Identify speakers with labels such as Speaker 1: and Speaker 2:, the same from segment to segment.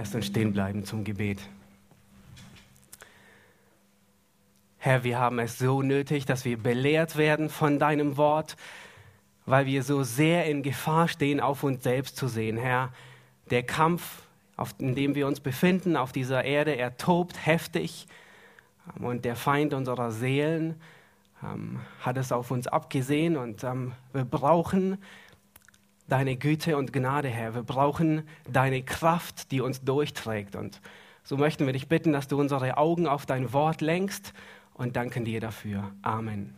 Speaker 1: Lasst uns stehen bleiben zum Gebet. Herr, wir haben es so nötig, dass wir belehrt werden von deinem Wort, weil wir so sehr in Gefahr stehen, auf uns selbst zu sehen. Herr, der Kampf, in dem wir uns befinden auf dieser Erde, er tobt heftig und der Feind unserer Seelen ähm, hat es auf uns abgesehen und ähm, wir brauchen deine Güte und Gnade, Herr. Wir brauchen deine Kraft, die uns durchträgt. Und so möchten wir dich bitten, dass du unsere Augen auf dein Wort lenkst und danken dir dafür. Amen.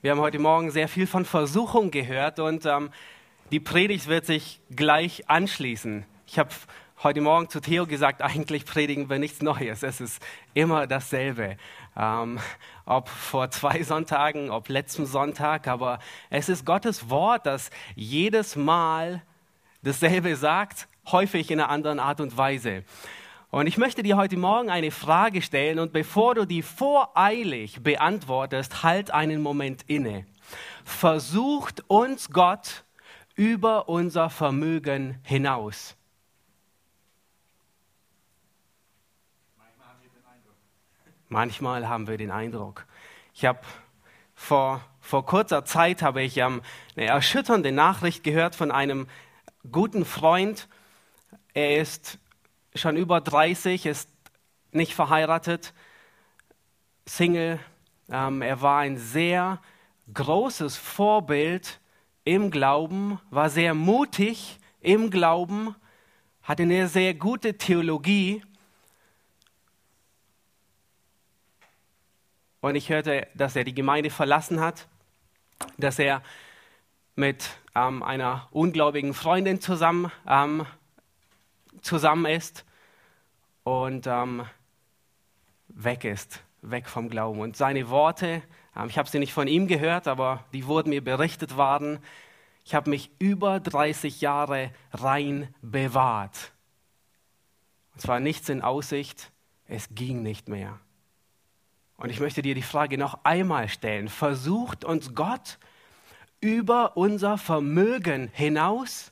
Speaker 1: Wir haben heute Morgen sehr viel von Versuchung gehört und ähm, die Predigt wird sich gleich anschließen. Ich habe heute Morgen zu Theo gesagt, eigentlich predigen wir nichts Neues. Es ist immer dasselbe. Ähm, ob vor zwei Sonntagen, ob letzten Sonntag, aber es ist Gottes Wort, das jedes Mal dasselbe sagt, häufig in einer anderen Art und Weise. Und ich möchte dir heute Morgen eine Frage stellen und bevor du die voreilig beantwortest, halt einen Moment inne. Versucht uns Gott über unser Vermögen hinaus. Manchmal haben wir den Eindruck. Ich habe vor, vor kurzer Zeit habe ich ähm, eine erschütternde Nachricht gehört von einem guten Freund. Er ist schon über 30, ist nicht verheiratet, Single. Ähm, er war ein sehr großes Vorbild im Glauben, war sehr mutig im Glauben, hatte eine sehr gute Theologie Und ich hörte, dass er die Gemeinde verlassen hat, dass er mit ähm, einer ungläubigen Freundin zusammen, ähm, zusammen ist und ähm, weg ist, weg vom Glauben. Und seine Worte, ähm, ich habe sie nicht von ihm gehört, aber die wurden mir berichtet waren. Ich habe mich über 30 Jahre rein bewahrt. Und zwar nichts in Aussicht, es ging nicht mehr. Und ich möchte dir die Frage noch einmal stellen. Versucht uns Gott über unser Vermögen hinaus?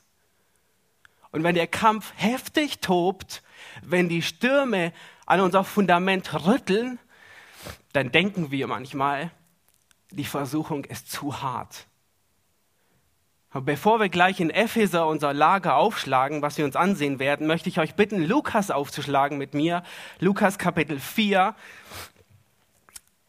Speaker 1: Und wenn der Kampf heftig tobt, wenn die Stürme an unser Fundament rütteln, dann denken wir manchmal, die Versuchung ist zu hart. Bevor wir gleich in Epheser unser Lager aufschlagen, was wir uns ansehen werden, möchte ich euch bitten, Lukas aufzuschlagen mit mir. Lukas Kapitel 4.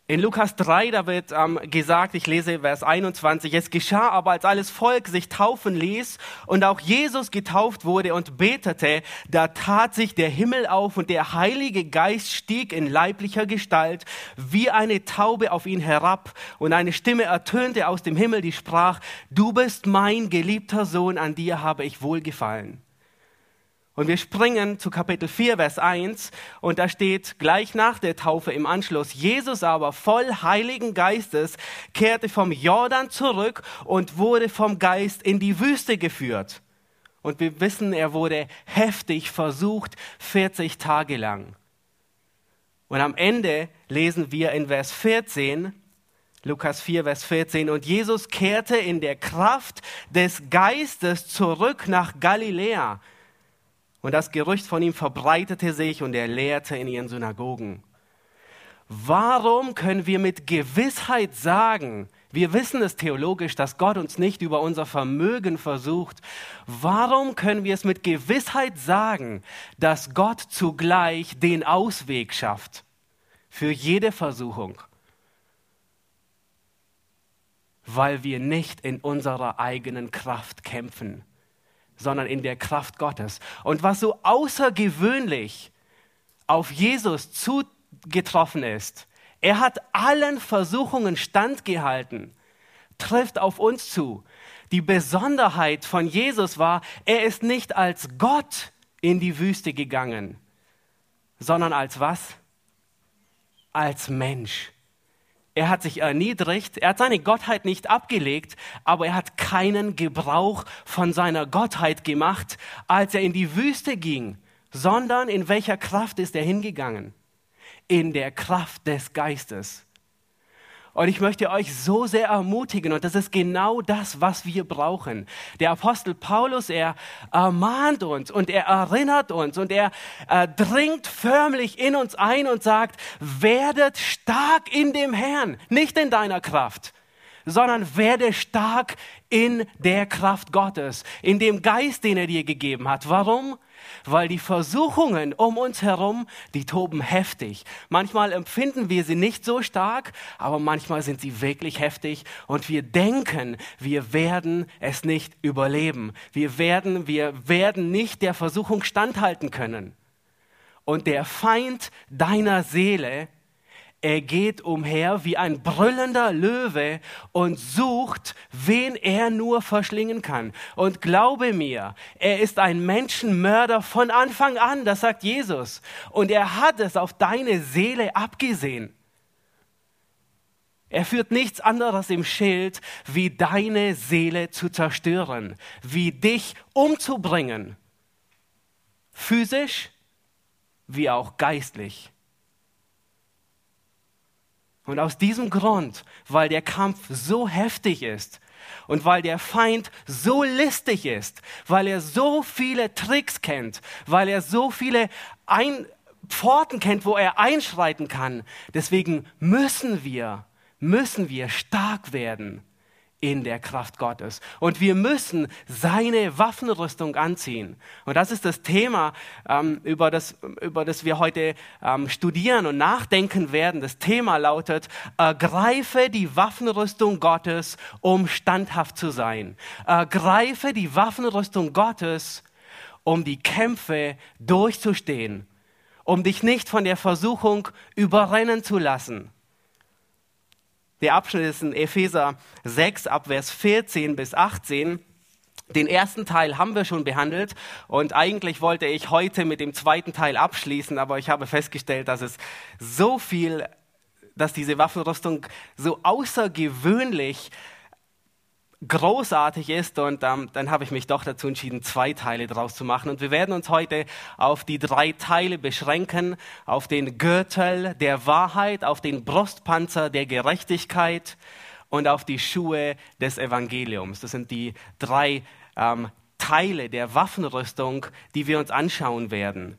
Speaker 1: In Lukas 3, da wird ähm, gesagt, ich lese Vers 21, es geschah aber, als alles Volk sich taufen ließ und auch Jesus getauft wurde und betete, da tat sich der Himmel auf und der Heilige Geist stieg in leiblicher Gestalt wie eine Taube auf ihn herab und eine Stimme ertönte aus dem Himmel, die sprach, du bist mein geliebter Sohn, an dir habe ich wohlgefallen. Und wir springen zu Kapitel 4, Vers 1 und da steht gleich nach der Taufe im Anschluss, Jesus aber voll Heiligen Geistes kehrte vom Jordan zurück und wurde vom Geist in die Wüste geführt. Und wir wissen, er wurde heftig versucht, 40 Tage lang. Und am Ende lesen wir in Vers 14, Lukas 4, Vers 14, und Jesus kehrte in der Kraft des Geistes zurück nach Galiläa und das Gerücht von ihm verbreitete sich und er lehrte in ihren Synagogen. Warum können wir mit Gewissheit sagen, wir wissen es theologisch, dass Gott uns nicht über unser Vermögen versucht. Warum können wir es mit Gewissheit sagen, dass Gott zugleich den Ausweg schafft für jede Versuchung? Weil wir nicht in unserer eigenen Kraft kämpfen, sondern in der Kraft Gottes. Und was so außergewöhnlich auf Jesus zugetroffen ist, er hat allen Versuchungen standgehalten, trifft auf uns zu. Die Besonderheit von Jesus war, er ist nicht als Gott in die Wüste gegangen, sondern als was? Als Mensch. Er hat sich erniedrigt, er hat seine Gottheit nicht abgelegt, aber er hat keinen Gebrauch von seiner Gottheit gemacht, als er in die Wüste ging, sondern in welcher Kraft ist er hingegangen? in der Kraft des Geistes. Und ich möchte euch so sehr ermutigen, und das ist genau das, was wir brauchen. Der Apostel Paulus, er ermahnt uns und er erinnert uns und er äh, dringt förmlich in uns ein und sagt, werdet stark in dem Herrn, nicht in deiner Kraft sondern werde stark in der Kraft Gottes, in dem Geist, den er dir gegeben hat. Warum? Weil die Versuchungen um uns herum, die toben heftig. Manchmal empfinden wir sie nicht so stark, aber manchmal sind sie wirklich heftig und wir denken, wir werden es nicht überleben. Wir werden, wir werden nicht der Versuchung standhalten können. Und der Feind deiner Seele, er geht umher wie ein brüllender Löwe und sucht, wen er nur verschlingen kann. Und glaube mir, er ist ein Menschenmörder von Anfang an, das sagt Jesus. Und er hat es auf deine Seele abgesehen. Er führt nichts anderes im Schild, wie deine Seele zu zerstören, wie dich umzubringen. Physisch wie auch geistlich. Und aus diesem Grund, weil der Kampf so heftig ist und weil der Feind so listig ist, weil er so viele Tricks kennt, weil er so viele Ein Pforten kennt, wo er einschreiten kann, deswegen müssen wir, müssen wir stark werden in der Kraft Gottes. Und wir müssen seine Waffenrüstung anziehen. Und das ist das Thema, ähm, über, das, über das wir heute ähm, studieren und nachdenken werden. Das Thema lautet, ergreife die Waffenrüstung Gottes, um standhaft zu sein. Ergreife die Waffenrüstung Gottes, um die Kämpfe durchzustehen, um dich nicht von der Versuchung überrennen zu lassen. Der Abschnitt ist in Epheser 6 ab Vers 14 bis 18. Den ersten Teil haben wir schon behandelt und eigentlich wollte ich heute mit dem zweiten Teil abschließen, aber ich habe festgestellt, dass es so viel, dass diese Waffenrüstung so außergewöhnlich großartig ist und ähm, dann habe ich mich doch dazu entschieden, zwei Teile daraus zu machen. Und wir werden uns heute auf die drei Teile beschränken, auf den Gürtel der Wahrheit, auf den Brustpanzer der Gerechtigkeit und auf die Schuhe des Evangeliums. Das sind die drei ähm, Teile der Waffenrüstung, die wir uns anschauen werden.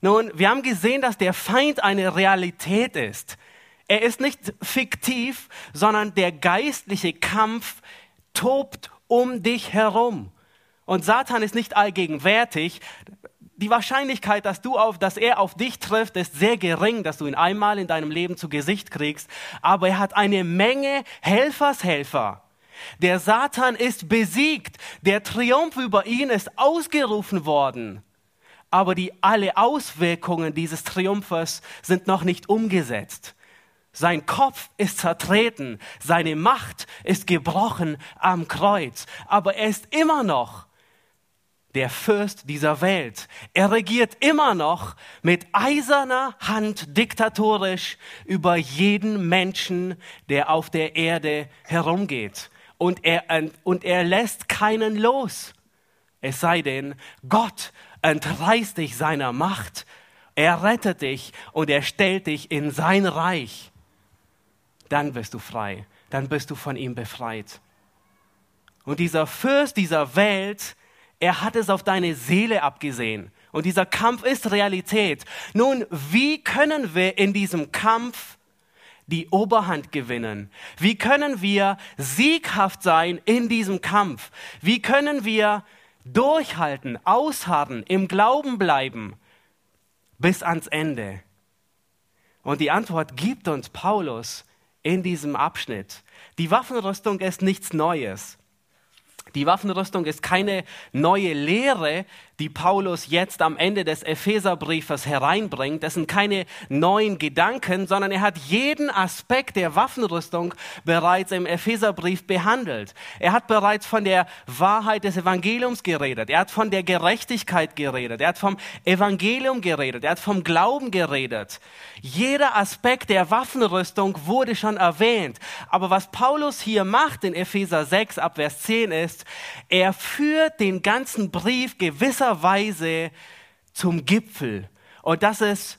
Speaker 1: Nun, wir haben gesehen, dass der Feind eine Realität ist. Er ist nicht fiktiv, sondern der geistliche Kampf tobt um dich herum. Und Satan ist nicht allgegenwärtig. Die Wahrscheinlichkeit, dass, du auf, dass er auf dich trifft, ist sehr gering, dass du ihn einmal in deinem Leben zu Gesicht kriegst. Aber er hat eine Menge Helfershelfer. Der Satan ist besiegt. Der Triumph über ihn ist ausgerufen worden. Aber die, alle Auswirkungen dieses Triumphes sind noch nicht umgesetzt. Sein Kopf ist zertreten, seine Macht ist gebrochen am Kreuz, aber er ist immer noch der Fürst dieser Welt. Er regiert immer noch mit eiserner Hand diktatorisch über jeden Menschen, der auf der Erde herumgeht. Und er, und er lässt keinen los. Es sei denn, Gott entreißt dich seiner Macht. Er rettet dich und er stellt dich in sein Reich dann wirst du frei, dann bist du von ihm befreit. Und dieser Fürst dieser Welt, er hat es auf deine Seele abgesehen. Und dieser Kampf ist Realität. Nun, wie können wir in diesem Kampf die Oberhand gewinnen? Wie können wir sieghaft sein in diesem Kampf? Wie können wir durchhalten, ausharren, im Glauben bleiben bis ans Ende? Und die Antwort gibt uns Paulus in diesem Abschnitt. Die Waffenrüstung ist nichts Neues. Die Waffenrüstung ist keine neue Lehre, die Paulus jetzt am Ende des Epheserbriefes hereinbringt. Das sind keine neuen Gedanken, sondern er hat jeden Aspekt der Waffenrüstung bereits im Epheserbrief behandelt. Er hat bereits von der Wahrheit des Evangeliums geredet. Er hat von der Gerechtigkeit geredet. Er hat vom Evangelium geredet. Er hat vom Glauben geredet. Jeder Aspekt der Waffenrüstung wurde schon erwähnt. Aber was Paulus hier macht in Epheser 6 ab Vers 10 ist, er führt den ganzen Brief gewisser Weise zum Gipfel. Und das ist,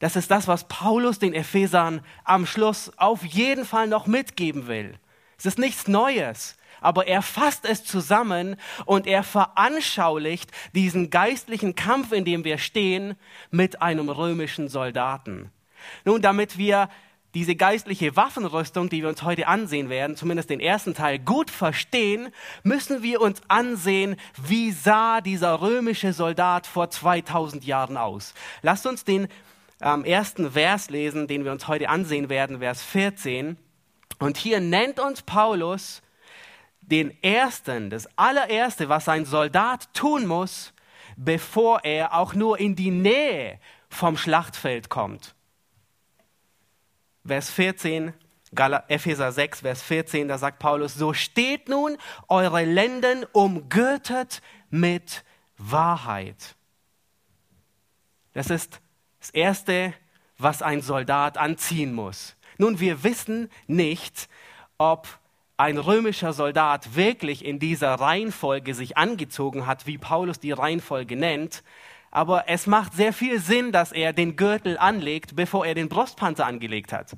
Speaker 1: Das ist das, was Paulus den Ephesern am Schluss auf jeden Fall noch mitgeben will. Es ist nichts Neues, aber er fasst es zusammen und er veranschaulicht diesen geistlichen Kampf, in dem wir stehen, mit einem römischen Soldaten. Nun, damit wir diese geistliche Waffenrüstung, die wir uns heute ansehen werden, zumindest den ersten Teil, gut verstehen, müssen wir uns ansehen, wie sah dieser römische Soldat vor 2000 Jahren aus. Lasst uns den ähm, ersten Vers lesen, den wir uns heute ansehen werden, Vers 14. Und hier nennt uns Paulus den ersten, das allererste, was ein Soldat tun muss, bevor er auch nur in die Nähe vom Schlachtfeld kommt. Vers 14, Epheser 6, Vers 14, da sagt Paulus, so steht nun eure Lenden umgürtet mit Wahrheit. Das ist das Erste, was ein Soldat anziehen muss. Nun, wir wissen nicht, ob ein römischer Soldat wirklich in dieser Reihenfolge sich angezogen hat, wie Paulus die Reihenfolge nennt. Aber es macht sehr viel Sinn, dass er den Gürtel anlegt, bevor er den Brustpanzer angelegt hat.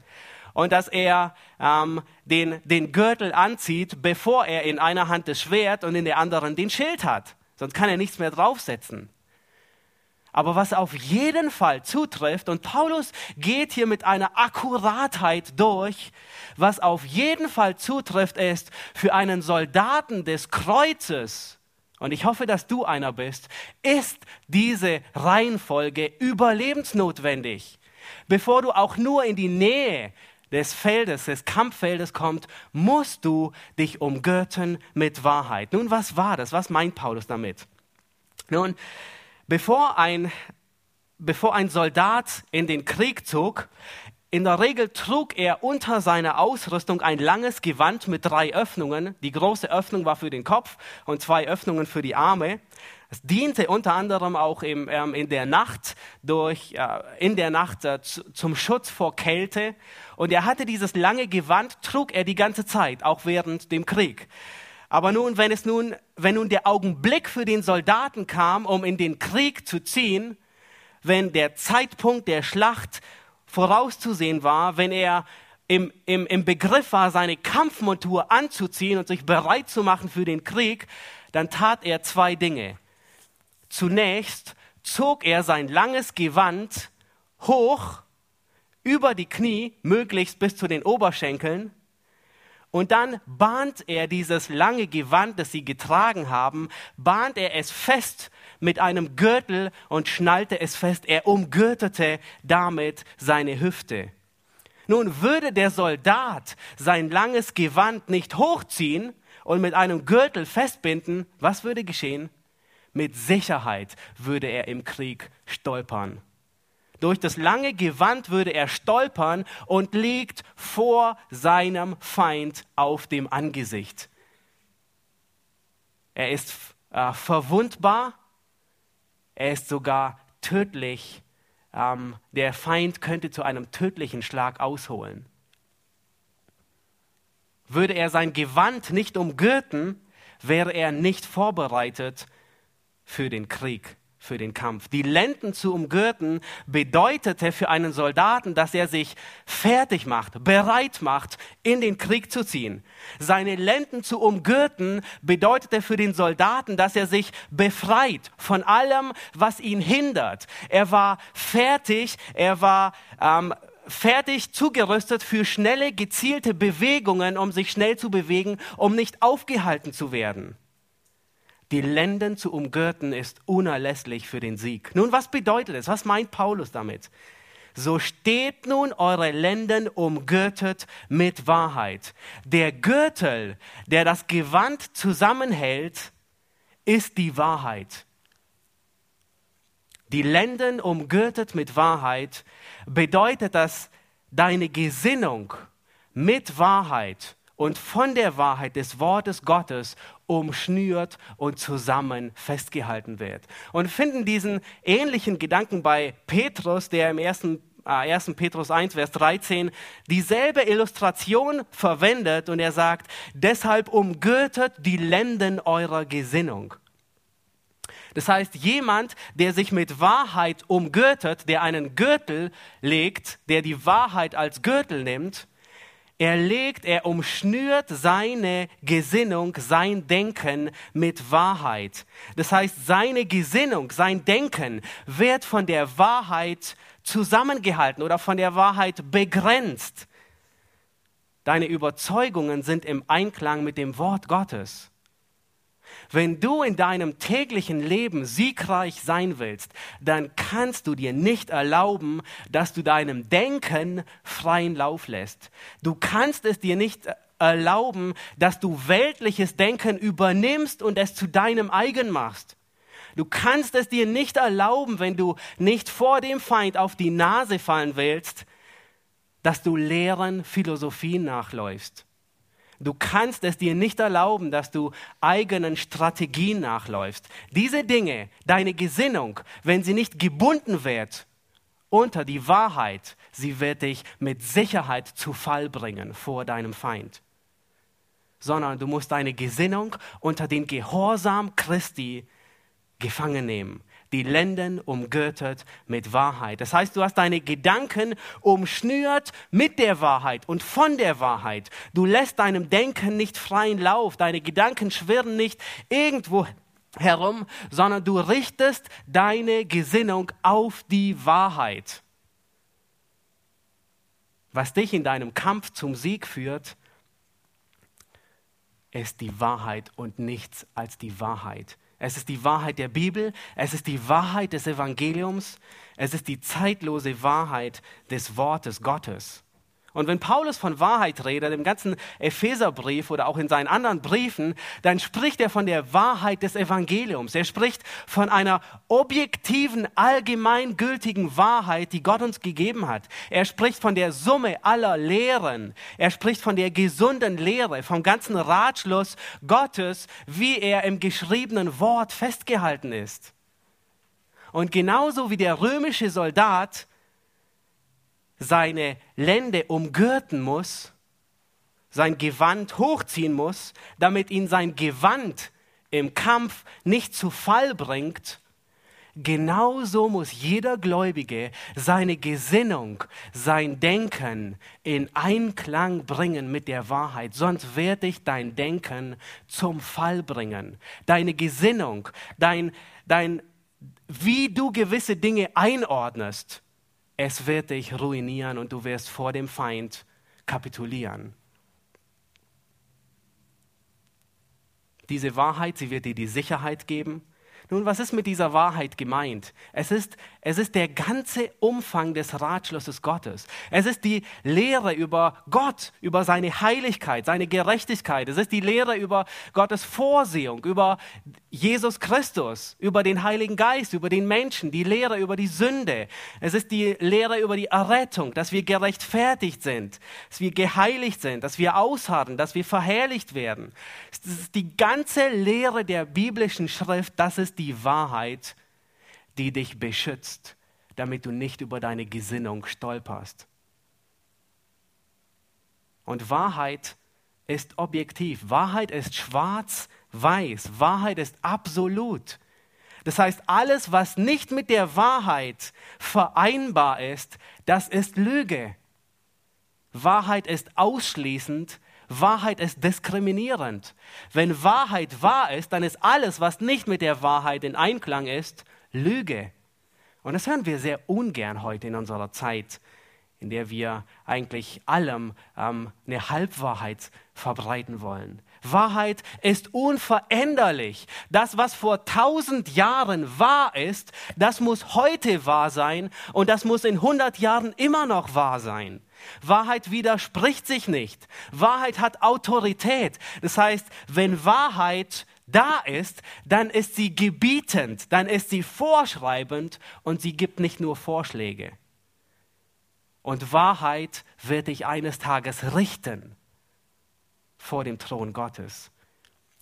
Speaker 1: Und dass er ähm, den, den Gürtel anzieht, bevor er in einer Hand das Schwert und in der anderen den Schild hat. Sonst kann er nichts mehr draufsetzen. Aber was auf jeden Fall zutrifft, und Paulus geht hier mit einer Akkuratheit durch, was auf jeden Fall zutrifft, ist für einen Soldaten des Kreuzes, und ich hoffe, dass du einer bist, ist diese Reihenfolge überlebensnotwendig. Bevor du auch nur in die Nähe des Feldes, des Kampffeldes kommst, musst du dich umgürten mit Wahrheit. Nun, was war das? Was meint Paulus damit? Nun, Bevor ein, bevor ein Soldat in den Krieg zog, in der Regel trug er unter seiner Ausrüstung ein langes Gewand mit drei Öffnungen. Die große Öffnung war für den Kopf und zwei Öffnungen für die Arme. Es diente unter anderem auch im, ähm, in der Nacht durch, äh, in der Nacht äh, zum Schutz vor Kälte. Und er hatte dieses lange Gewand, trug er die ganze Zeit, auch während dem Krieg. Aber nun, wenn es nun, wenn nun der Augenblick für den Soldaten kam, um in den Krieg zu ziehen, wenn der Zeitpunkt der Schlacht vorauszusehen war, wenn er im, im, im Begriff war, seine Kampfmontur anzuziehen und sich bereit zu machen für den Krieg, dann tat er zwei Dinge. Zunächst zog er sein langes Gewand hoch über die Knie, möglichst bis zu den Oberschenkeln, und dann bahnt er dieses lange Gewand, das sie getragen haben, bahnt er es fest mit einem Gürtel und schnallte es fest. Er umgürtete damit seine Hüfte. Nun würde der Soldat sein langes Gewand nicht hochziehen und mit einem Gürtel festbinden, was würde geschehen? Mit Sicherheit würde er im Krieg stolpern. Durch das lange Gewand würde er stolpern und liegt vor seinem Feind auf dem Angesicht. Er ist äh, verwundbar, er ist sogar tödlich. Ähm, der Feind könnte zu einem tödlichen Schlag ausholen. Würde er sein Gewand nicht umgürten, wäre er nicht vorbereitet für den Krieg für den Kampf. Die Lenden zu umgürten bedeutete für einen Soldaten, dass er sich fertig macht, bereit macht, in den Krieg zu ziehen. Seine Lenden zu umgürten bedeutete für den Soldaten, dass er sich befreit von allem, was ihn hindert. Er war fertig, er war ähm, fertig zugerüstet für schnelle, gezielte Bewegungen, um sich schnell zu bewegen, um nicht aufgehalten zu werden. Die Lenden zu umgürten ist unerlässlich für den Sieg. Nun, was bedeutet es? Was meint Paulus damit? So steht nun eure Lenden umgürtet mit Wahrheit. Der Gürtel, der das Gewand zusammenhält, ist die Wahrheit. Die Lenden umgürtet mit Wahrheit bedeutet, dass deine Gesinnung mit Wahrheit und von der Wahrheit des Wortes Gottes umschnürt und zusammen festgehalten wird. Und finden diesen ähnlichen Gedanken bei Petrus, der im ersten 1. Äh, Petrus 1, Vers 13 dieselbe Illustration verwendet und er sagt, deshalb umgürtet die Lenden eurer Gesinnung. Das heißt, jemand, der sich mit Wahrheit umgürtet, der einen Gürtel legt, der die Wahrheit als Gürtel nimmt, er legt, er umschnürt seine Gesinnung, sein Denken mit Wahrheit. Das heißt, seine Gesinnung, sein Denken wird von der Wahrheit zusammengehalten oder von der Wahrheit begrenzt. Deine Überzeugungen sind im Einklang mit dem Wort Gottes. Wenn du in deinem täglichen Leben siegreich sein willst, dann kannst du dir nicht erlauben, dass du deinem Denken freien Lauf lässt. Du kannst es dir nicht erlauben, dass du weltliches Denken übernimmst und es zu deinem eigen machst. Du kannst es dir nicht erlauben, wenn du nicht vor dem Feind auf die Nase fallen willst, dass du leeren Philosophien nachläufst. Du kannst es dir nicht erlauben, dass du eigenen Strategien nachläufst. Diese Dinge, deine Gesinnung, wenn sie nicht gebunden wird unter die Wahrheit, sie wird dich mit Sicherheit zu Fall bringen vor deinem Feind. Sondern du musst deine Gesinnung unter den Gehorsam Christi gefangen nehmen die Lenden umgürtet mit Wahrheit. Das heißt, du hast deine Gedanken umschnürt mit der Wahrheit und von der Wahrheit. Du lässt deinem Denken nicht freien Lauf, deine Gedanken schwirren nicht irgendwo herum, sondern du richtest deine Gesinnung auf die Wahrheit. Was dich in deinem Kampf zum Sieg führt, ist die Wahrheit und nichts als die Wahrheit. Es ist die Wahrheit der Bibel, es ist die Wahrheit des Evangeliums, es ist die zeitlose Wahrheit des Wortes Gottes. Und wenn Paulus von Wahrheit redet, im ganzen Epheserbrief oder auch in seinen anderen Briefen, dann spricht er von der Wahrheit des Evangeliums. Er spricht von einer objektiven, allgemeingültigen Wahrheit, die Gott uns gegeben hat. Er spricht von der Summe aller Lehren. Er spricht von der gesunden Lehre, vom ganzen Ratschluss Gottes, wie er im geschriebenen Wort festgehalten ist. Und genauso wie der römische Soldat seine Lände umgürten muss, sein Gewand hochziehen muss, damit ihn sein Gewand im Kampf nicht zu Fall bringt, genauso muss jeder Gläubige seine Gesinnung, sein Denken in Einklang bringen mit der Wahrheit, sonst wird dich dein Denken zum Fall bringen. Deine Gesinnung, dein, dein, wie du gewisse Dinge einordnest, es wird dich ruinieren und du wirst vor dem Feind kapitulieren. Diese Wahrheit, sie wird dir die Sicherheit geben, nun, was ist mit dieser Wahrheit gemeint? Es ist, es ist der ganze Umfang des Ratschlusses Gottes. Es ist die Lehre über Gott, über seine Heiligkeit, seine Gerechtigkeit. Es ist die Lehre über Gottes Vorsehung, über Jesus Christus, über den Heiligen Geist, über den Menschen, die Lehre über die Sünde. Es ist die Lehre über die Errettung, dass wir gerechtfertigt sind, dass wir geheiligt sind, dass wir ausharren, dass wir verherrlicht werden. Es ist die ganze Lehre der biblischen Schrift, das ist die Wahrheit, die dich beschützt, damit du nicht über deine Gesinnung stolperst. Und Wahrheit ist objektiv. Wahrheit ist schwarz-weiß. Wahrheit ist absolut. Das heißt, alles, was nicht mit der Wahrheit vereinbar ist, das ist Lüge. Wahrheit ist ausschließend Wahrheit ist diskriminierend. Wenn Wahrheit wahr ist, dann ist alles, was nicht mit der Wahrheit in Einklang ist, Lüge. Und das hören wir sehr ungern heute in unserer Zeit, in der wir eigentlich allem ähm, eine Halbwahrheit verbreiten wollen. Wahrheit ist unveränderlich. Das, was vor tausend Jahren wahr ist, das muss heute wahr sein und das muss in hundert Jahren immer noch wahr sein. Wahrheit widerspricht sich nicht. Wahrheit hat Autorität. Das heißt, wenn Wahrheit da ist, dann ist sie gebietend, dann ist sie vorschreibend und sie gibt nicht nur Vorschläge. Und Wahrheit wird dich eines Tages richten vor dem Thron Gottes.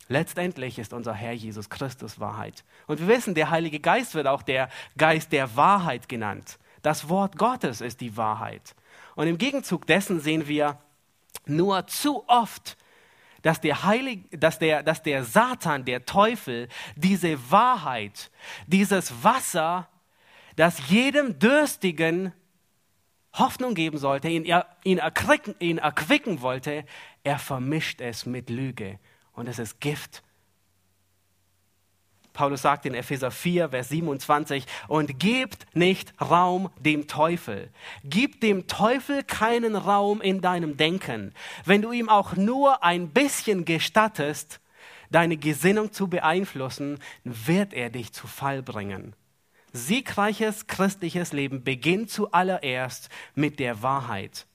Speaker 1: Letztendlich ist unser Herr Jesus Christus Wahrheit. Und wir wissen, der Heilige Geist wird auch der Geist der Wahrheit genannt. Das Wort Gottes ist die Wahrheit. Und im Gegenzug dessen sehen wir nur zu oft, dass der, Heilig, dass, der, dass der Satan, der Teufel, diese Wahrheit, dieses Wasser, das jedem Dürstigen Hoffnung geben sollte, ihn, ihn, erquicken, ihn erquicken wollte, er vermischt es mit Lüge. Und es ist Gift Paulus sagt in Epheser 4, Vers 27, und gebt nicht Raum dem Teufel. Gib dem Teufel keinen Raum in deinem Denken. Wenn du ihm auch nur ein bisschen gestattest, deine Gesinnung zu beeinflussen, wird er dich zu Fall bringen. Siegreiches christliches Leben beginnt zuallererst mit der Wahrheit.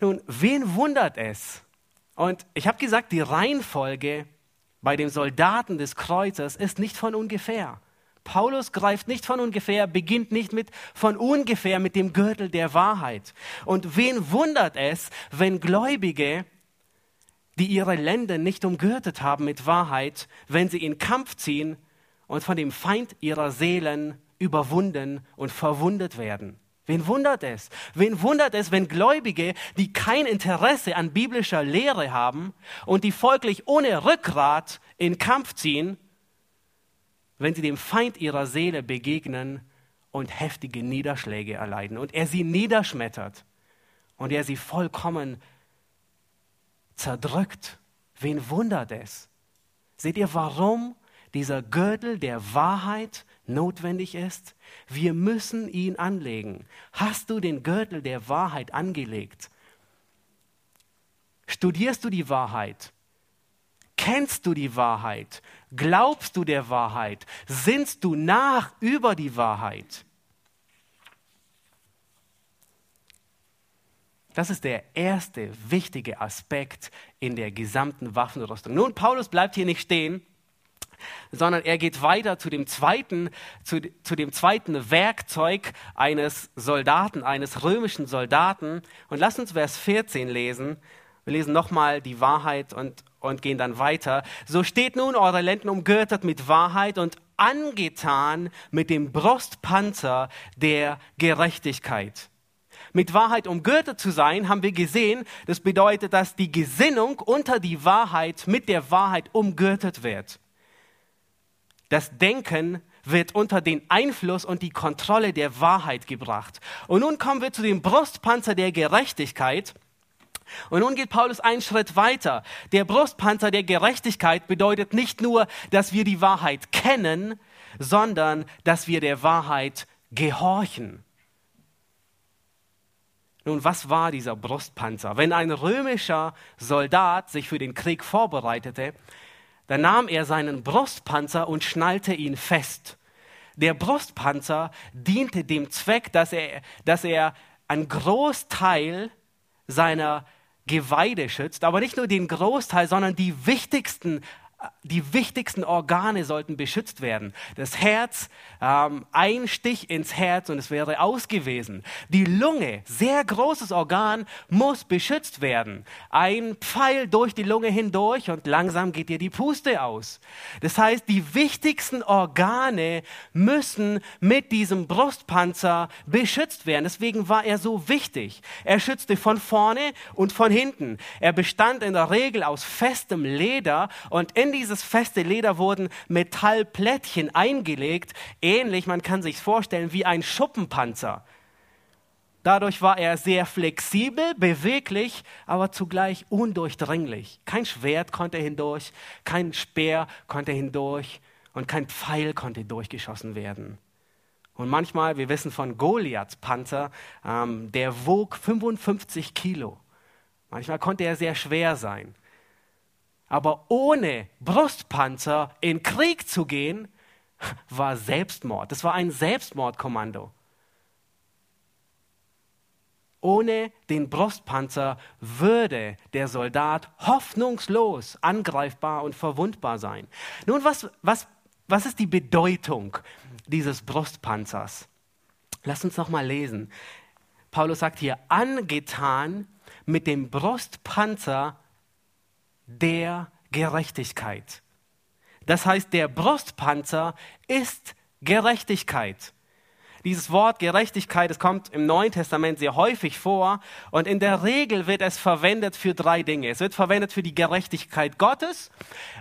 Speaker 1: Nun, wen wundert es? Und ich habe gesagt, die Reihenfolge bei den Soldaten des Kreuzes ist nicht von ungefähr. Paulus greift nicht von ungefähr, beginnt nicht mit von ungefähr mit dem Gürtel der Wahrheit. Und wen wundert es, wenn Gläubige, die ihre Länder nicht umgürtet haben mit Wahrheit, wenn sie in Kampf ziehen und von dem Feind ihrer Seelen überwunden und verwundet werden? Wen wundert es? Wen wundert es, wenn Gläubige, die kein Interesse an biblischer Lehre haben und die folglich ohne Rückgrat in Kampf ziehen, wenn sie dem Feind ihrer Seele begegnen und heftige Niederschläge erleiden und er sie niederschmettert und er sie vollkommen zerdrückt? Wen wundert es? Seht ihr, warum dieser Gürtel der Wahrheit notwendig ist? Wir müssen ihn anlegen. Hast du den Gürtel der Wahrheit angelegt? Studierst du die Wahrheit? Kennst du die Wahrheit? Glaubst du der Wahrheit? Sinnst du nach über die Wahrheit? Das ist der erste wichtige Aspekt in der gesamten Waffenrüstung. Nun, Paulus bleibt hier nicht stehen sondern er geht weiter zu dem zweiten, zu, zu dem zweiten Werkzeug eines Soldaten, eines römischen Soldaten. Und lass uns Vers 14 lesen. Wir lesen nochmal die Wahrheit und, und gehen dann weiter. So steht nun eure Lenden umgürtet mit Wahrheit und angetan mit dem Brustpanzer der Gerechtigkeit. Mit Wahrheit umgürtet zu sein, haben wir gesehen, das bedeutet, dass die Gesinnung unter die Wahrheit mit der Wahrheit umgürtet wird. Das Denken wird unter den Einfluss und die Kontrolle der Wahrheit gebracht. Und nun kommen wir zu dem Brustpanzer der Gerechtigkeit. Und nun geht Paulus einen Schritt weiter. Der Brustpanzer der Gerechtigkeit bedeutet nicht nur, dass wir die Wahrheit kennen, sondern dass wir der Wahrheit gehorchen. Nun, was war dieser Brustpanzer? Wenn ein römischer Soldat sich für den Krieg vorbereitete, da nahm er seinen Brustpanzer und schnallte ihn fest. Der Brustpanzer diente dem Zweck, dass er, dass er einen Großteil seiner Geweide schützt, aber nicht nur den Großteil, sondern die wichtigsten die wichtigsten Organe sollten beschützt werden. Das Herz, ähm, ein Stich ins Herz und es wäre aus gewesen. Die Lunge, sehr großes Organ, muss beschützt werden. Ein Pfeil durch die Lunge hindurch und langsam geht dir die Puste aus. Das heißt, die wichtigsten Organe müssen mit diesem Brustpanzer beschützt werden. Deswegen war er so wichtig. Er schützte von vorne und von hinten. Er bestand in der Regel aus festem Leder und dieses feste Leder wurden Metallplättchen eingelegt, ähnlich, man kann sich vorstellen, wie ein Schuppenpanzer. Dadurch war er sehr flexibel, beweglich, aber zugleich undurchdringlich. Kein Schwert konnte hindurch, kein Speer konnte hindurch und kein Pfeil konnte durchgeschossen werden. Und manchmal, wir wissen von Goliaths Panzer, ähm, der wog 55 Kilo. Manchmal konnte er sehr schwer sein. Aber ohne Brustpanzer in Krieg zu gehen, war Selbstmord. Das war ein Selbstmordkommando. Ohne den Brustpanzer würde der Soldat hoffnungslos angreifbar und verwundbar sein. Nun, was, was, was ist die Bedeutung dieses Brustpanzers? Lass uns noch mal lesen. Paulus sagt hier, angetan mit dem Brustpanzer der Gerechtigkeit. Das heißt, der Brustpanzer ist Gerechtigkeit. Dieses Wort Gerechtigkeit, es kommt im Neuen Testament sehr häufig vor und in der Regel wird es verwendet für drei Dinge. Es wird verwendet für die Gerechtigkeit Gottes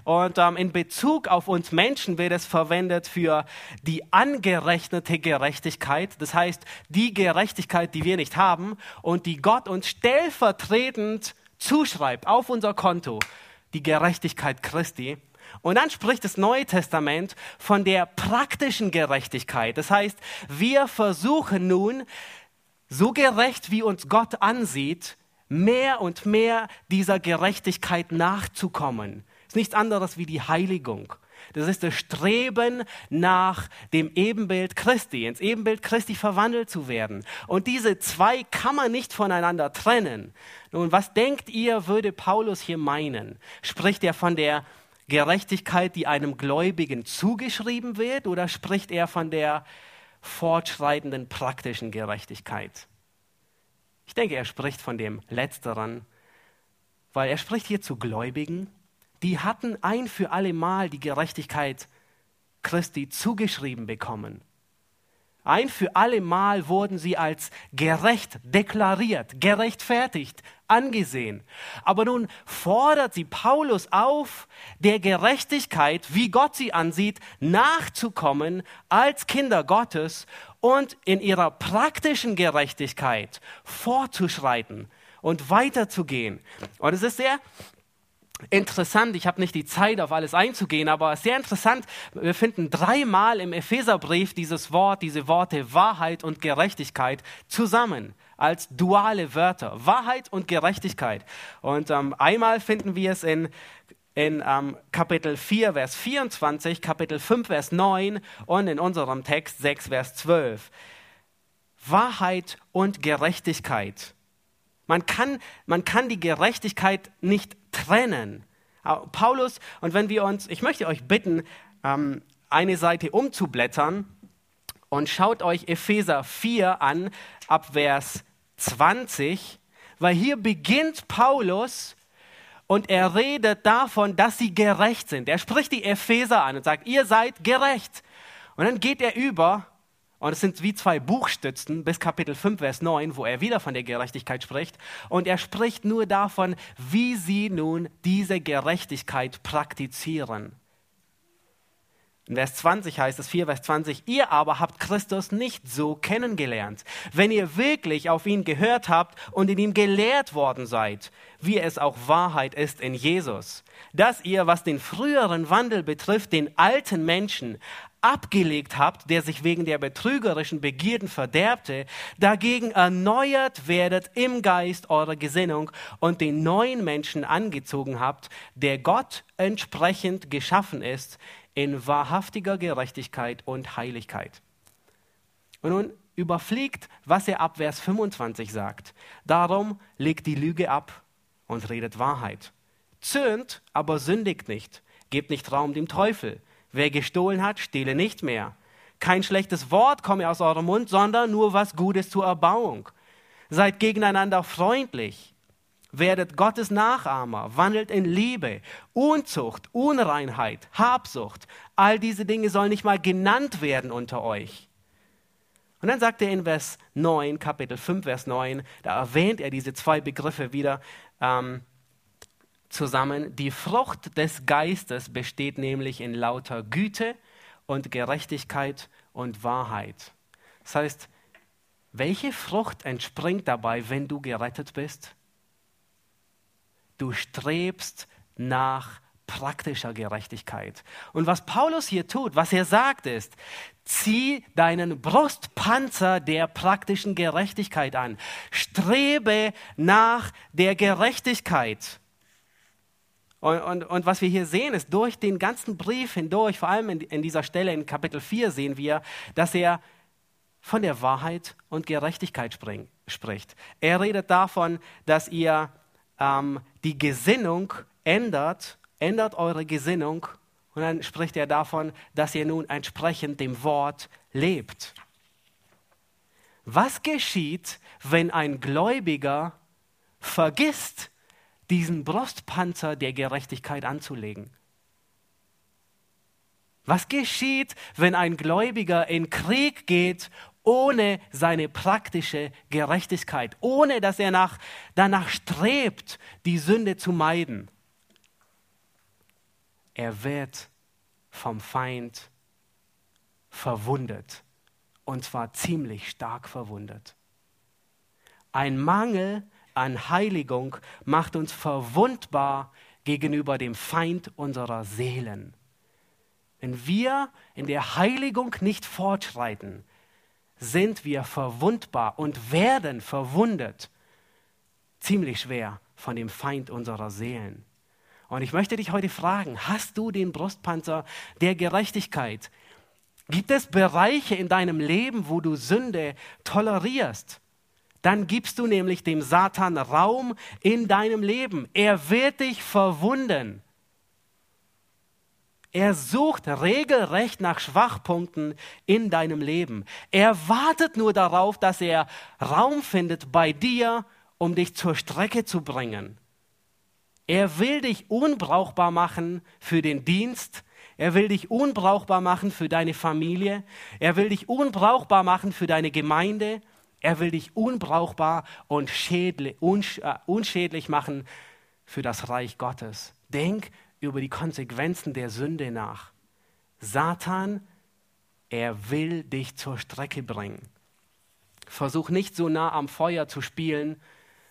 Speaker 1: und ähm, in Bezug auf uns Menschen wird es verwendet für die angerechnete Gerechtigkeit. Das heißt, die Gerechtigkeit, die wir nicht haben und die Gott uns stellvertretend zuschreibt auf unser Konto. Die Gerechtigkeit Christi. Und dann spricht das Neue Testament von der praktischen Gerechtigkeit. Das heißt, wir versuchen nun, so gerecht wie uns Gott ansieht, mehr und mehr dieser Gerechtigkeit nachzukommen. Das ist nichts anderes wie die Heiligung. Das ist das Streben nach dem Ebenbild Christi, ins Ebenbild Christi verwandelt zu werden. Und diese zwei kann man nicht voneinander trennen. Nun, was denkt ihr, würde Paulus hier meinen? Spricht er von der Gerechtigkeit, die einem Gläubigen zugeschrieben wird, oder spricht er von der fortschreitenden praktischen Gerechtigkeit? Ich denke, er spricht von dem Letzteren, weil er spricht hier zu Gläubigen, die hatten ein für alle Mal die Gerechtigkeit Christi zugeschrieben bekommen. Ein für alle Mal wurden sie als gerecht deklariert, gerechtfertigt, angesehen. Aber nun fordert sie Paulus auf, der Gerechtigkeit, wie Gott sie ansieht, nachzukommen als Kinder Gottes und in ihrer praktischen Gerechtigkeit fortzuschreiten und weiterzugehen. Und es ist sehr interessant, ich habe nicht die Zeit, auf alles einzugehen, aber sehr interessant, wir finden dreimal im Epheserbrief dieses Wort, diese Worte Wahrheit und Gerechtigkeit zusammen als duale Wörter. Wahrheit und Gerechtigkeit. Und ähm, einmal finden wir es in, in ähm, Kapitel 4, Vers 24, Kapitel 5, Vers 9 und in unserem Text 6, Vers 12. Wahrheit und Gerechtigkeit. Man kann, man kann die Gerechtigkeit nicht trennen. Paulus, und wenn wir uns, ich möchte euch bitten, ähm, eine Seite umzublättern und schaut euch Epheser 4 an, ab Vers 20, weil hier beginnt Paulus und er redet davon, dass sie gerecht sind. Er spricht die Epheser an und sagt, ihr seid gerecht. Und dann geht er über und es sind wie zwei Buchstützen bis Kapitel 5, Vers 9, wo er wieder von der Gerechtigkeit spricht. Und er spricht nur davon, wie sie nun diese Gerechtigkeit praktizieren. In Vers 20 heißt es, 4 Vers 20, ihr aber habt Christus nicht so kennengelernt. Wenn ihr wirklich auf ihn gehört habt und in ihm gelehrt worden seid, wie es auch Wahrheit ist in Jesus, dass ihr, was den früheren Wandel betrifft, den alten Menschen abgelegt habt, der sich wegen der betrügerischen Begierden verderbte, dagegen erneuert werdet im Geist eurer Gesinnung und den neuen Menschen angezogen habt, der Gott entsprechend geschaffen ist, in wahrhaftiger Gerechtigkeit und Heiligkeit. Und nun überfliegt, was er ab Vers 25 sagt. Darum legt die Lüge ab und redet Wahrheit. Zürnt, aber sündigt nicht. Gebt nicht Raum dem Teufel Wer gestohlen hat, stehle nicht mehr. Kein schlechtes Wort komme aus eurem Mund, sondern nur was Gutes zur Erbauung. Seid gegeneinander freundlich. Werdet Gottes Nachahmer, wandelt in Liebe, Unzucht, Unreinheit, Habsucht. All diese Dinge sollen nicht mal genannt werden unter euch. Und dann sagt er in Vers 9, Kapitel 5, Vers 9, da erwähnt er diese zwei Begriffe wieder. Ähm, zusammen. Die Frucht des Geistes besteht nämlich in lauter Güte und Gerechtigkeit und Wahrheit. Das heißt, welche Frucht entspringt dabei, wenn du gerettet bist? Du strebst nach praktischer Gerechtigkeit. Und was Paulus hier tut, was er sagt ist, zieh deinen Brustpanzer der praktischen Gerechtigkeit an. Strebe nach der Gerechtigkeit. Und, und, und, was wir hier sehen, ist durch den ganzen Brief hindurch, vor allem in, in, dieser Stelle in Kapitel 4 sehen wir, dass er von der Wahrheit und Gerechtigkeit spring, spricht. Er redet davon, dass ihr ähm, die Gesinnung ändert, ändert eure Gesinnung. Und dann spricht er davon, dass ihr nun entsprechend dem Wort lebt. Was geschieht, wenn ein Gläubiger vergisst, diesen Brustpanzer der Gerechtigkeit anzulegen. Was geschieht, wenn ein Gläubiger in Krieg geht, ohne seine praktische Gerechtigkeit, ohne dass er nach, danach strebt, die Sünde zu meiden. Er wird vom Feind verwundet und zwar ziemlich stark verwundet. Ein Mangel an Heiligung macht uns verwundbar gegenüber dem Feind unserer Seelen. Wenn wir in der Heiligung nicht fortschreiten, sind wir verwundbar und werden verwundet ziemlich schwer von dem Feind unserer Seelen. Und ich möchte dich heute fragen, hast du den Brustpanzer der Gerechtigkeit? Gibt es Bereiche in deinem Leben, wo du Sünde tolerierst? Dann gibst du nämlich dem Satan Raum in deinem Leben. Er wird dich verwunden. Er sucht regelrecht nach Schwachpunkten in deinem Leben. Er wartet nur darauf, dass er Raum findet bei dir, um dich zur Strecke zu bringen. Er will dich unbrauchbar machen für den Dienst. Er will dich unbrauchbar machen für deine Familie. Er will dich unbrauchbar machen für deine Gemeinde. Er will dich unbrauchbar und schädlich, äh, unschädlich machen für das Reich Gottes. Denk über die Konsequenzen der Sünde nach. Satan, er will dich zur Strecke bringen. Versuch nicht so nah am Feuer zu spielen,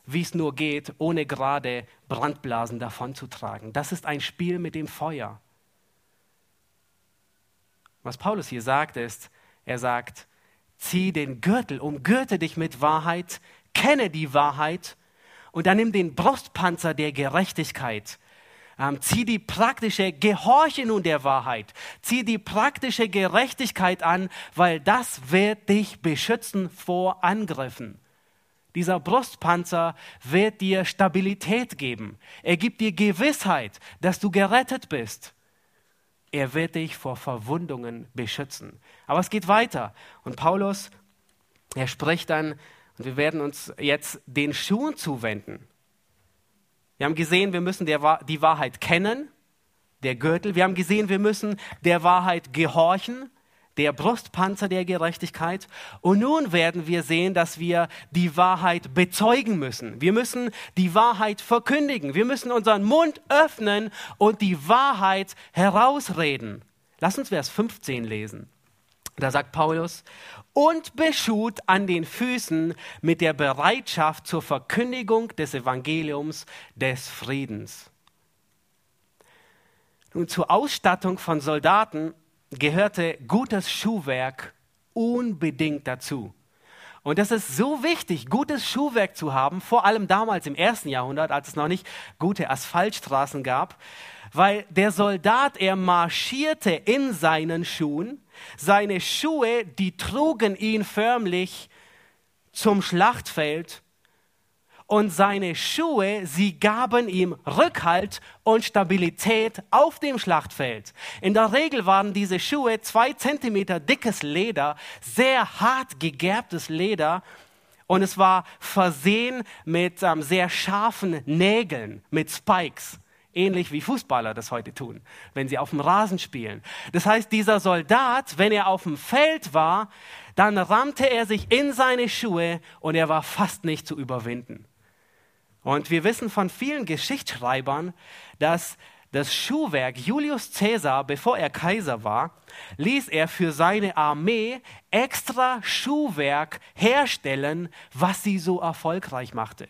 Speaker 1: wie es nur geht, ohne gerade Brandblasen davonzutragen. Das ist ein Spiel mit dem Feuer. Was Paulus hier sagt, ist, er sagt, zieh den Gürtel, umgürte dich mit Wahrheit, kenne die Wahrheit und dann nimm den Brustpanzer der Gerechtigkeit. Ähm, zieh die praktische, gehorche nun der Wahrheit, zieh die praktische Gerechtigkeit an, weil das wird dich beschützen vor Angriffen. Dieser Brustpanzer wird dir Stabilität geben. Er gibt dir Gewissheit, dass du gerettet bist. Er wird dich vor Verwundungen beschützen. Aber es geht weiter. Und Paulus, er spricht dann, und wir werden uns jetzt den Schuhen zuwenden. Wir haben gesehen, wir müssen der, die Wahrheit kennen, der Gürtel. Wir haben gesehen, wir müssen der Wahrheit gehorchen, der Brustpanzer der Gerechtigkeit. Und nun werden wir sehen, dass wir die Wahrheit bezeugen müssen. Wir müssen die Wahrheit verkündigen. Wir müssen unseren Mund öffnen und die Wahrheit herausreden. Lass uns Vers 15 lesen. Da sagt Paulus, und beschut an den Füßen mit der Bereitschaft zur Verkündigung des Evangeliums des Friedens. Nun, zur Ausstattung von Soldaten gehörte gutes Schuhwerk unbedingt dazu. Und das ist so wichtig, gutes Schuhwerk zu haben, vor allem damals im ersten Jahrhundert, als es noch nicht gute Asphaltstraßen gab, weil der Soldat, er marschierte in seinen Schuhen, seine Schuhe, die trugen ihn förmlich zum Schlachtfeld und seine Schuhe, sie gaben ihm Rückhalt und Stabilität auf dem Schlachtfeld. In der Regel waren diese Schuhe zwei Zentimeter dickes Leder, sehr hart gegerbtes Leder und es war versehen mit ähm, sehr scharfen Nägeln, mit Spikes ähnlich wie Fußballer das heute tun, wenn sie auf dem Rasen spielen. Das heißt, dieser Soldat, wenn er auf dem Feld war, dann rammte er sich in seine Schuhe und er war fast nicht zu überwinden. Und wir wissen von vielen Geschichtsschreibern, dass das Schuhwerk Julius Caesar, bevor er Kaiser war, ließ er für seine Armee extra Schuhwerk herstellen, was sie so erfolgreich machte.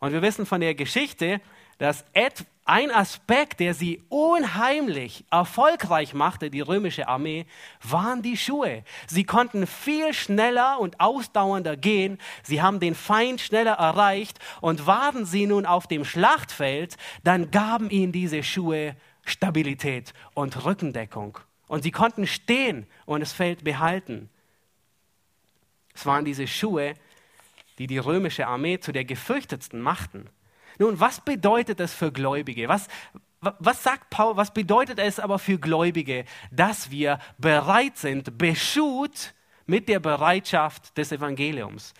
Speaker 1: Und wir wissen von der Geschichte, dass ein Aspekt, der sie unheimlich erfolgreich machte, die römische Armee, waren die Schuhe. Sie konnten viel schneller und ausdauernder gehen. Sie haben den Feind schneller erreicht. Und waren sie nun auf dem Schlachtfeld, dann gaben ihnen diese Schuhe Stabilität und Rückendeckung. Und sie konnten stehen und das Feld behalten. Es waren diese Schuhe, die die römische Armee zu der gefürchtetsten machten. Nun, was bedeutet das für Gläubige? Was, was sagt Paul, was bedeutet es aber für Gläubige, dass wir bereit sind, beschut mit der Bereitschaft des Evangeliums?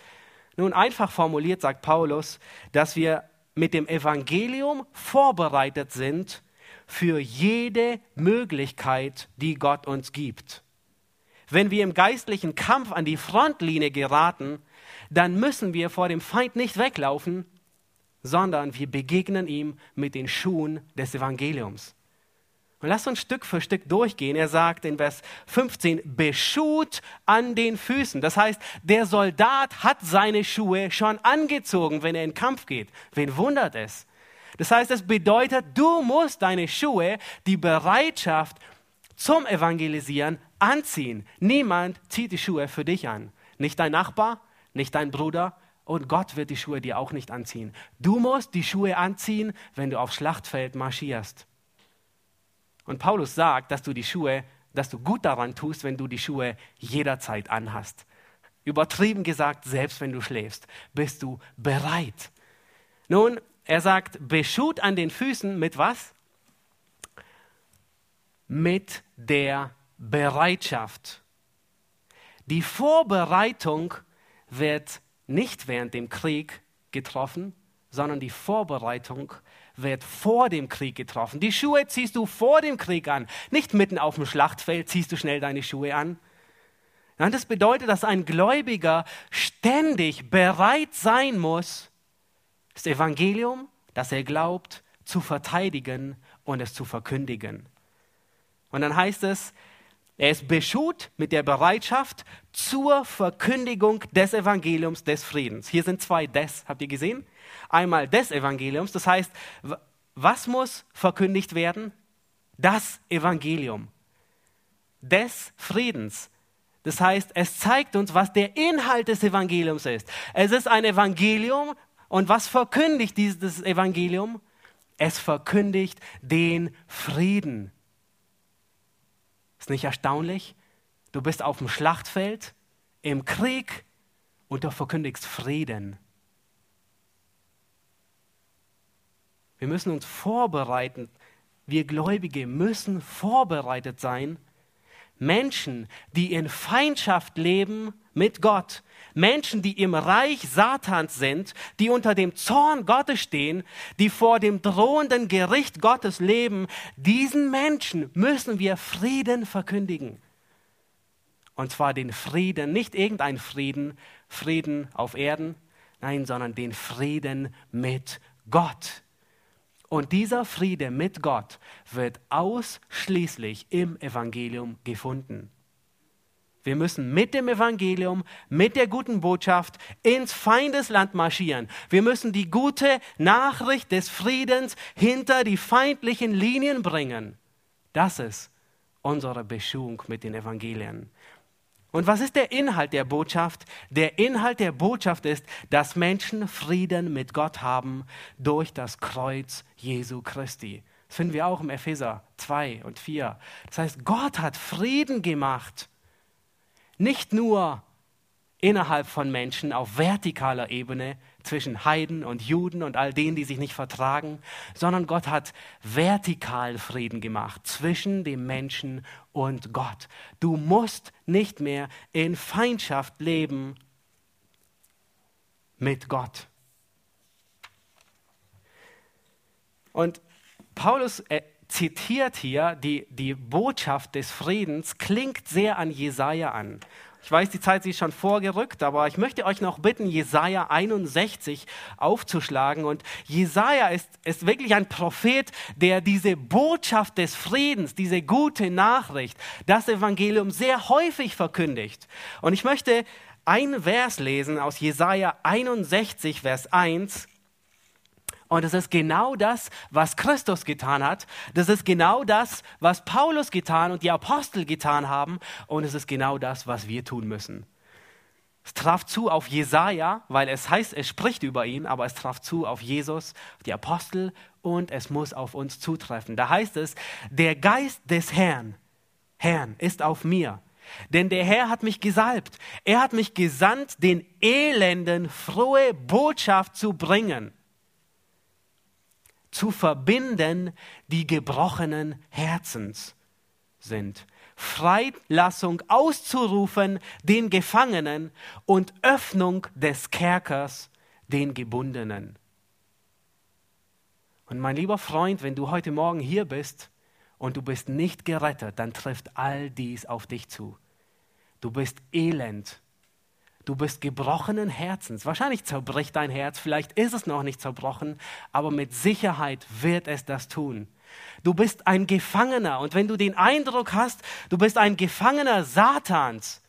Speaker 1: Nun, einfach formuliert sagt Paulus, dass wir mit dem Evangelium vorbereitet sind für jede Möglichkeit, die Gott uns gibt. wenn wir im geistlichen Kampf an die Frontlinie geraten, dann müssen wir vor dem Feind nicht weglaufen, sondern wir begegnen ihm mit den Schuhen des Evangeliums. Und lasst uns Stück für Stück durchgehen. Er sagt in Vers 15, beschut an den Füßen. Das heißt, der Soldat hat seine Schuhe schon angezogen, wenn er in Kampf geht. Wen wundert es? Das heißt, es bedeutet, du musst deine Schuhe, die Bereitschaft zum Evangelisieren anziehen. Niemand zieht die Schuhe für dich an. Nicht dein Nachbar, nicht dein Bruder und Gott wird die Schuhe dir auch nicht anziehen. Du musst die Schuhe anziehen, wenn du aufs Schlachtfeld marschierst. Und Paulus sagt, dass du die Schuhe, dass du gut daran tust, wenn du die Schuhe jederzeit anhast. Übertrieben gesagt, selbst wenn du schläfst, bist du bereit. Nun, er sagt, beschut an den Füßen mit was? Mit der Bereitschaft. Die Vorbereitung wird nicht während dem Krieg getroffen, sondern die Vorbereitung wird vor dem Krieg getroffen. Die Schuhe ziehst du vor dem Krieg an, nicht mitten auf dem Schlachtfeld ziehst du schnell deine Schuhe an. das bedeutet, dass ein Gläubiger ständig bereit sein muss, das Evangelium, das er glaubt, zu verteidigen und es zu verkündigen. Und dann heißt es, er ist beschut mit der Bereitschaft zur Verkündigung des Evangeliums des Friedens. Hier sind zwei des, habt ihr gesehen? Einmal des Evangeliums, das heißt, was muss verkündigt werden? Das Evangelium des Friedens. Das heißt, es zeigt uns, was der Inhalt des Evangeliums ist. Es ist ein Evangelium und was verkündigt dieses Evangelium? Es verkündigt den Frieden. Nicht erstaunlich? Du bist auf dem Schlachtfeld, im Krieg und du verkündigst Frieden. Wir müssen uns vorbereiten. Wir Gläubige müssen vorbereitet sein. Menschen, die in Feindschaft leben mit Gott, Menschen, die im Reich Satans sind, die unter dem Zorn Gottes stehen, die vor dem drohenden Gericht Gottes leben, diesen Menschen müssen wir Frieden verkündigen. Und zwar den Frieden, nicht irgendein Frieden, Frieden auf Erden, nein, sondern den Frieden mit Gott. Und dieser Friede mit Gott wird ausschließlich im Evangelium gefunden. Wir müssen mit dem Evangelium, mit der guten Botschaft ins Feindesland marschieren. Wir müssen die gute Nachricht des Friedens hinter die feindlichen Linien bringen. Das ist unsere Beschuhung mit den Evangelien. Und was ist der Inhalt der Botschaft? Der Inhalt der Botschaft ist, dass Menschen Frieden mit Gott haben durch das Kreuz Jesu Christi. Das finden wir auch im Epheser 2 und 4. Das heißt, Gott hat Frieden gemacht nicht nur innerhalb von Menschen auf vertikaler Ebene zwischen Heiden und Juden und all denen, die sich nicht vertragen, sondern Gott hat vertikal Frieden gemacht zwischen dem Menschen und Gott. Du musst nicht mehr in Feindschaft leben mit Gott. Und Paulus äh, zitiert hier die, die Botschaft des Friedens, klingt sehr an Jesaja an. Ich weiß, die Zeit ist schon vorgerückt, aber ich möchte euch noch bitten, Jesaja 61 aufzuschlagen. Und Jesaja ist, ist wirklich ein Prophet, der diese Botschaft des Friedens, diese gute Nachricht, das Evangelium sehr häufig verkündigt. Und ich möchte ein Vers lesen aus Jesaja 61, Vers 1. Und es ist genau das, was Christus getan hat. Das ist genau das, was Paulus getan und die Apostel getan haben. Und es ist genau das, was wir tun müssen. Es traf zu auf Jesaja, weil es heißt, es spricht über ihn, aber es traf zu auf Jesus, die Apostel und es muss auf uns zutreffen. Da heißt es, der Geist des Herrn, Herrn ist auf mir. Denn der Herr hat mich gesalbt. Er hat mich gesandt, den Elenden frohe Botschaft zu bringen zu verbinden, die gebrochenen Herzens sind. Freilassung auszurufen den Gefangenen und Öffnung des Kerkers den Gebundenen. Und mein lieber Freund, wenn du heute Morgen hier bist und du bist nicht gerettet, dann trifft all dies auf dich zu. du bist elend. Du bist gebrochenen Herzens. Wahrscheinlich zerbricht dein Herz, vielleicht ist es noch nicht zerbrochen, aber mit Sicherheit wird es das tun. Du bist ein Gefangener und wenn du den Eindruck hast, du bist ein Gefangener Satans,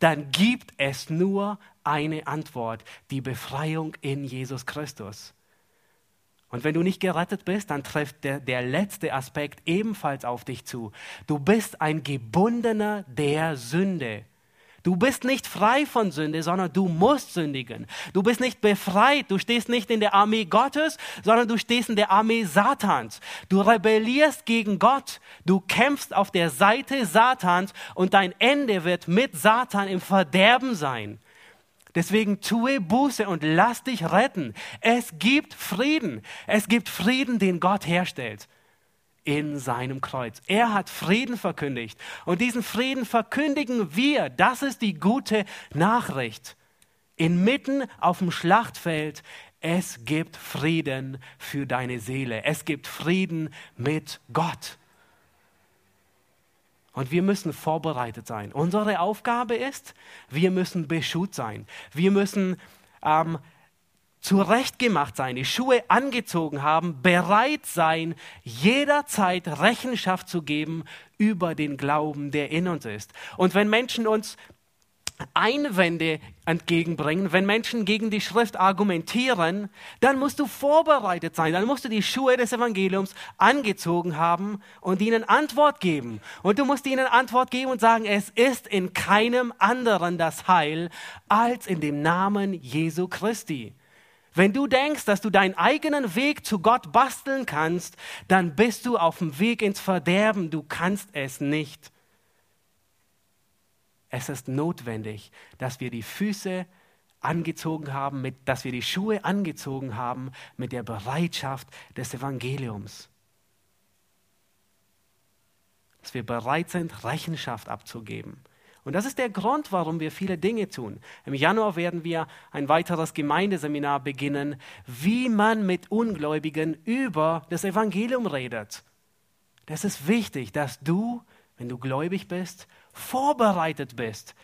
Speaker 1: dann gibt es nur eine Antwort, die Befreiung in Jesus Christus. Und wenn du nicht gerettet bist, dann trifft der, der letzte Aspekt ebenfalls auf dich zu. Du bist ein Gebundener der Sünde. Du bist nicht frei von Sünde, sondern du musst sündigen. Du bist nicht befreit. Du stehst nicht in der Armee Gottes, sondern du stehst in der Armee Satans. Du rebellierst gegen Gott. Du kämpfst auf der Seite Satans und dein Ende wird mit Satan im Verderben sein. Deswegen tue Buße und lass dich retten. Es gibt Frieden. Es gibt Frieden, den Gott herstellt in seinem Kreuz. Er hat Frieden verkündigt. Und diesen Frieden verkündigen wir. Das ist die gute Nachricht. Inmitten auf dem Schlachtfeld, es gibt Frieden für deine Seele. Es gibt Frieden mit Gott. Und wir müssen vorbereitet sein. Unsere Aufgabe ist, wir müssen beschut sein. Wir müssen ähm, zurechtgemacht sein, die Schuhe angezogen haben, bereit sein, jederzeit Rechenschaft zu geben über den Glauben, der in uns ist. Und wenn Menschen uns Einwände entgegenbringen, wenn Menschen gegen die Schrift argumentieren, dann musst du vorbereitet sein, dann musst du die Schuhe des Evangeliums angezogen haben und ihnen Antwort geben. Und du musst ihnen Antwort geben und sagen, es ist in keinem anderen das Heil als in dem Namen Jesu Christi. Wenn du denkst, dass du deinen eigenen Weg zu Gott basteln kannst, dann bist du auf dem Weg ins Verderben. Du kannst es nicht. Es ist notwendig, dass wir die Füße angezogen haben, mit, dass wir die Schuhe angezogen haben mit der Bereitschaft des Evangeliums. Dass wir bereit sind, Rechenschaft abzugeben. Und das ist der Grund, warum wir viele Dinge tun. Im Januar werden wir ein weiteres Gemeindeseminar beginnen, wie man mit Ungläubigen über das Evangelium redet. Das ist wichtig, dass du, wenn du gläubig bist, vorbereitet bist,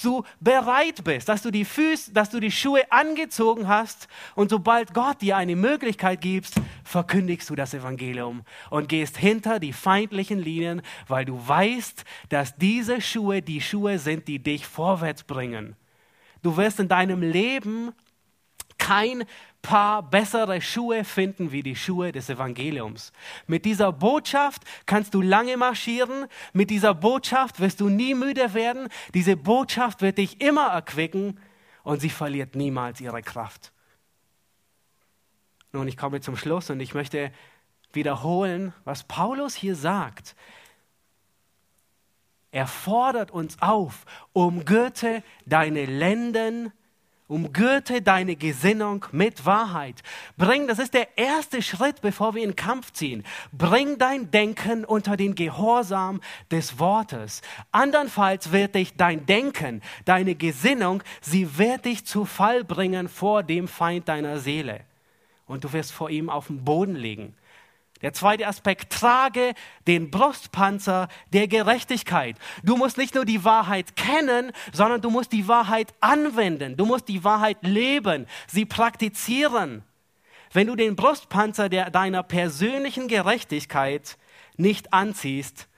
Speaker 1: du bereit bist, dass du die Füße, dass du die Schuhe angezogen hast und sobald Gott dir eine Möglichkeit gibt, verkündigst du das Evangelium und gehst hinter die feindlichen Linien, weil du weißt, dass diese Schuhe die Schuhe sind, die dich vorwärts bringen. Du wirst in deinem Leben kein paar bessere Schuhe finden wie die Schuhe des Evangeliums. Mit dieser Botschaft kannst du lange marschieren. Mit dieser Botschaft wirst du nie müde werden. Diese Botschaft wird dich immer erquicken und sie verliert niemals ihre Kraft. Nun, ich komme zum Schluss und ich möchte wiederholen, was Paulus hier sagt. Er fordert uns auf, umgürte deine Lenden Umgürte deine Gesinnung mit Wahrheit. Bring, das ist der erste Schritt, bevor wir in Kampf ziehen. Bring dein Denken unter den Gehorsam des Wortes. Andernfalls wird dich dein Denken, deine Gesinnung, sie wird dich zu Fall bringen vor dem Feind deiner Seele. Und du wirst vor ihm auf den Boden liegen. Der zweite Aspekt, trage den Brustpanzer der Gerechtigkeit. Du musst nicht nur die Wahrheit kennen, sondern du musst die Wahrheit anwenden. Du musst die Wahrheit leben, sie praktizieren. Wenn du den Brustpanzer der, deiner persönlichen Gerechtigkeit nicht anziehst,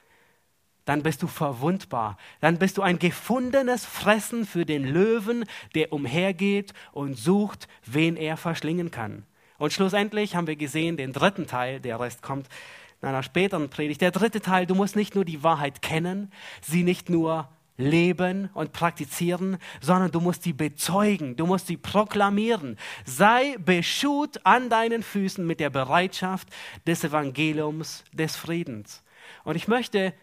Speaker 1: dann bist du verwundbar. Dann bist du ein gefundenes Fressen für den Löwen, der umhergeht und sucht, wen er verschlingen kann. Und schlussendlich haben wir gesehen, den dritten Teil, der Rest kommt in einer späteren Predigt. Der dritte Teil, du musst nicht nur die Wahrheit kennen, sie nicht nur leben und praktizieren, sondern du musst sie bezeugen, du musst sie proklamieren. Sei beschut an deinen Füßen mit der Bereitschaft des Evangeliums des Friedens. Und ich möchte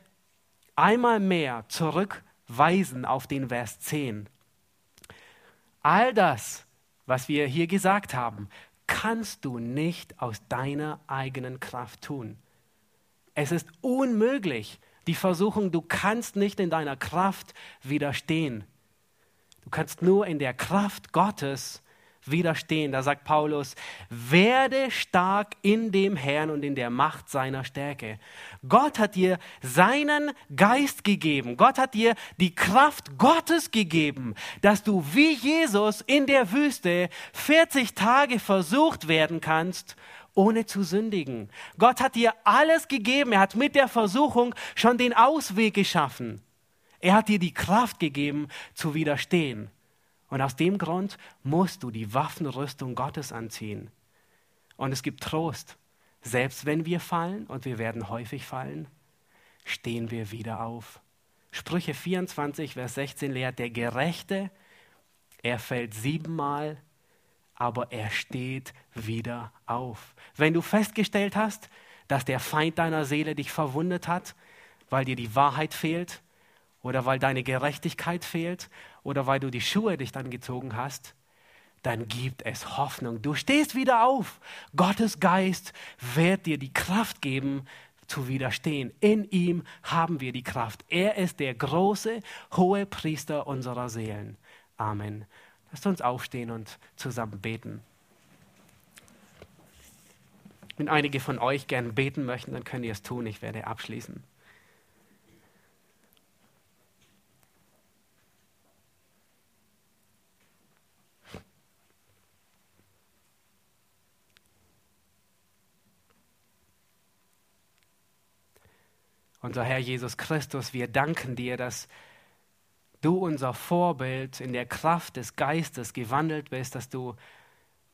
Speaker 1: einmal mehr zurückweisen auf den Vers 10. All das, was wir hier gesagt haben, kannst du nicht aus deiner eigenen Kraft tun. Es ist unmöglich. Die Versuchung, du kannst nicht in deiner Kraft widerstehen. Du kannst nur in der Kraft Gottes widerstehen. Da sagt Paulus, werde stark in dem Herrn und in der Macht seiner Stärke. Gott hat dir seinen Geist gegeben. Gott hat dir die Kraft Gottes gegeben, dass du wie Jesus in der Wüste 40 Tage versucht werden kannst ohne zu sündigen. Gott hat dir alles gegeben. Er hat mit der Versuchung schon den Ausweg geschaffen. Er hat dir die Kraft gegeben, zu widerstehen. Und aus dem Grund musst du die Waffenrüstung Gottes anziehen. Und es gibt Trost. Selbst wenn wir fallen, und wir werden häufig fallen, stehen wir wieder auf. Sprüche 24, Vers 16 lehrt, der Gerechte, er fällt siebenmal, aber er steht wieder auf. Wenn du festgestellt hast, dass der Feind deiner Seele dich verwundet hat, weil dir die Wahrheit fehlt oder weil deine Gerechtigkeit fehlt oder weil du die Schuhe dich dann gezogen hast, dann gibt es Hoffnung. Du stehst wieder auf. Gottes Geist wird dir die Kraft geben, zu widerstehen. In ihm haben wir die Kraft. Er ist der große, hohe Priester unserer Seelen. Amen. Lasst uns aufstehen und zusammen beten. Wenn einige von euch gern beten möchten, dann könnt ihr es tun. Ich werde abschließen. Unser Herr Jesus Christus, wir danken dir, dass du unser Vorbild in der Kraft des Geistes gewandelt bist, dass du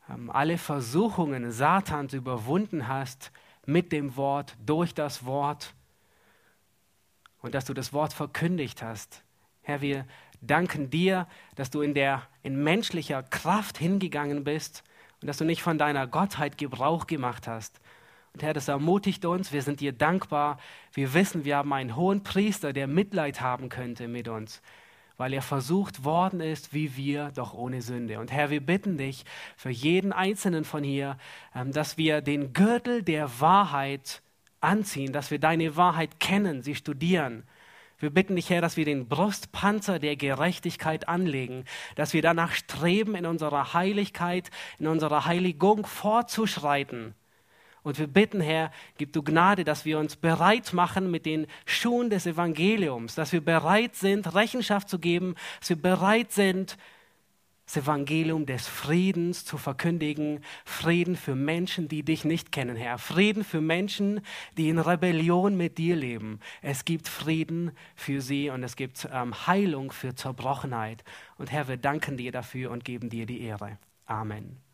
Speaker 1: ähm, alle Versuchungen Satans überwunden hast mit dem Wort, durch das Wort und dass du das Wort verkündigt hast. Herr, wir danken dir, dass du in der in menschlicher Kraft hingegangen bist und dass du nicht von deiner Gottheit Gebrauch gemacht hast, und Herr, das ermutigt uns. Wir sind dir dankbar. Wir wissen, wir haben einen hohen Priester, der Mitleid haben könnte mit uns, weil er versucht worden ist, wie wir, doch ohne Sünde. Und Herr, wir bitten dich für jeden Einzelnen von hier, ähm, dass wir den Gürtel der Wahrheit anziehen, dass wir deine Wahrheit kennen, sie studieren. Wir bitten dich, Herr, dass wir den Brustpanzer der Gerechtigkeit anlegen, dass wir danach streben, in unserer Heiligkeit, in unserer Heiligung fortzuschreiten und wir bitten, Herr, gib du Gnade, dass wir uns bereit machen mit den Schuhen des Evangeliums, dass wir bereit sind, Rechenschaft zu geben, dass wir bereit sind, das Evangelium des Friedens zu verkündigen. Frieden für Menschen, die dich nicht kennen, Herr. Frieden für Menschen, die in Rebellion mit dir leben. Es gibt Frieden für sie und es gibt ähm, Heilung für Zerbrochenheit. Und Herr, wir danken dir dafür und geben dir die Ehre. Amen.